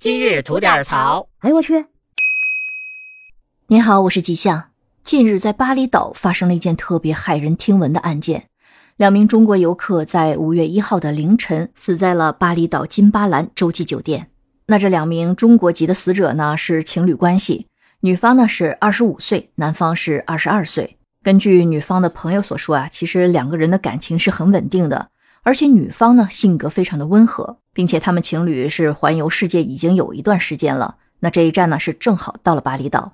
今日吐点槽。哎呦我去！您好，我是吉祥。近日在巴厘岛发生了一件特别骇人听闻的案件，两名中国游客在五月一号的凌晨死在了巴厘岛金巴兰洲际酒店。那这两名中国籍的死者呢是情侣关系，女方呢是二十五岁，男方是二十二岁。根据女方的朋友所说啊，其实两个人的感情是很稳定的。而且女方呢性格非常的温和，并且他们情侣是环游世界已经有一段时间了。那这一站呢是正好到了巴厘岛。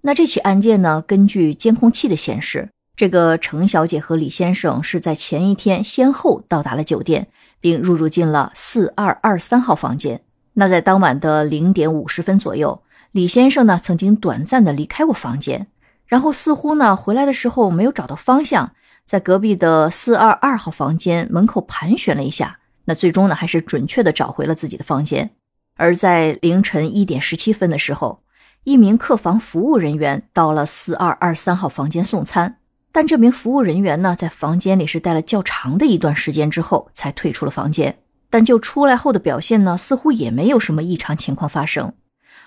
那这起案件呢，根据监控器的显示，这个程小姐和李先生是在前一天先后到达了酒店，并入住进了四二二三号房间。那在当晚的零点五十分左右，李先生呢曾经短暂的离开过房间，然后似乎呢回来的时候没有找到方向。在隔壁的四二二号房间门口盘旋了一下，那最终呢还是准确的找回了自己的房间。而在凌晨一点十七分的时候，一名客房服务人员到了四二二三号房间送餐，但这名服务人员呢在房间里是待了较长的一段时间之后才退出了房间，但就出来后的表现呢似乎也没有什么异常情况发生。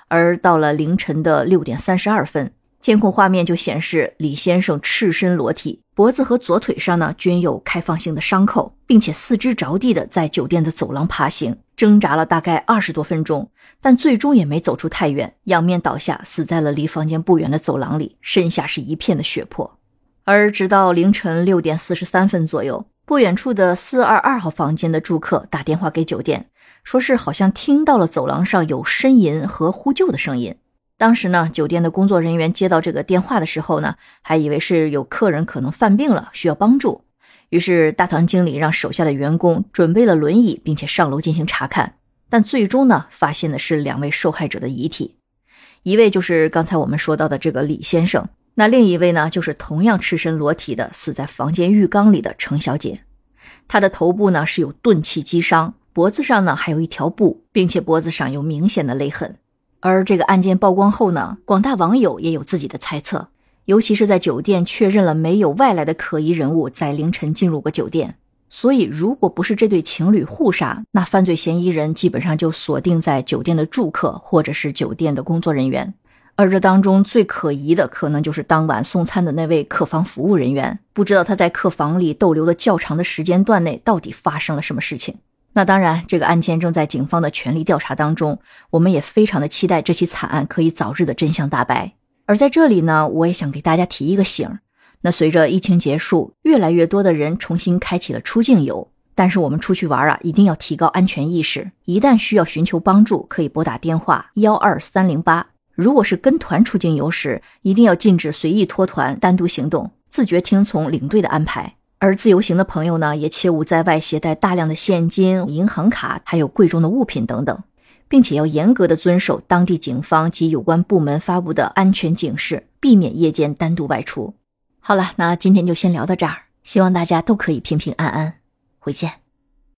而到了凌晨的六点三十二分。监控画面就显示李先生赤身裸体，脖子和左腿上呢均有开放性的伤口，并且四肢着地的在酒店的走廊爬行，挣扎了大概二十多分钟，但最终也没走出太远，仰面倒下，死在了离房间不远的走廊里，身下是一片的血泊。而直到凌晨六点四十三分左右，不远处的四二二号房间的住客打电话给酒店，说是好像听到了走廊上有呻吟和呼救的声音。当时呢，酒店的工作人员接到这个电话的时候呢，还以为是有客人可能犯病了，需要帮助。于是大堂经理让手下的员工准备了轮椅，并且上楼进行查看。但最终呢，发现的是两位受害者的遗体，一位就是刚才我们说到的这个李先生，那另一位呢，就是同样赤身裸体的死在房间浴缸里的程小姐。她的头部呢是有钝器击伤，脖子上呢还有一条布，并且脖子上有明显的勒痕。而这个案件曝光后呢，广大网友也有自己的猜测，尤其是在酒店确认了没有外来的可疑人物在凌晨进入过酒店，所以如果不是这对情侣互杀，那犯罪嫌疑人基本上就锁定在酒店的住客或者是酒店的工作人员，而这当中最可疑的可能就是当晚送餐的那位客房服务人员，不知道他在客房里逗留的较长的时间段内到底发生了什么事情。那当然，这个案件正在警方的全力调查当中，我们也非常的期待这起惨案可以早日的真相大白。而在这里呢，我也想给大家提一个醒：那随着疫情结束，越来越多的人重新开启了出境游，但是我们出去玩啊，一定要提高安全意识。一旦需要寻求帮助，可以拨打电话幺二三零八。如果是跟团出境游时，一定要禁止随意脱团、单独行动，自觉听从领队的安排。而自由行的朋友呢，也切勿在外携带大量的现金、银行卡，还有贵重的物品等等，并且要严格的遵守当地警方及有关部门发布的安全警示，避免夜间单独外出。好了，那今天就先聊到这儿，希望大家都可以平平安安，回见。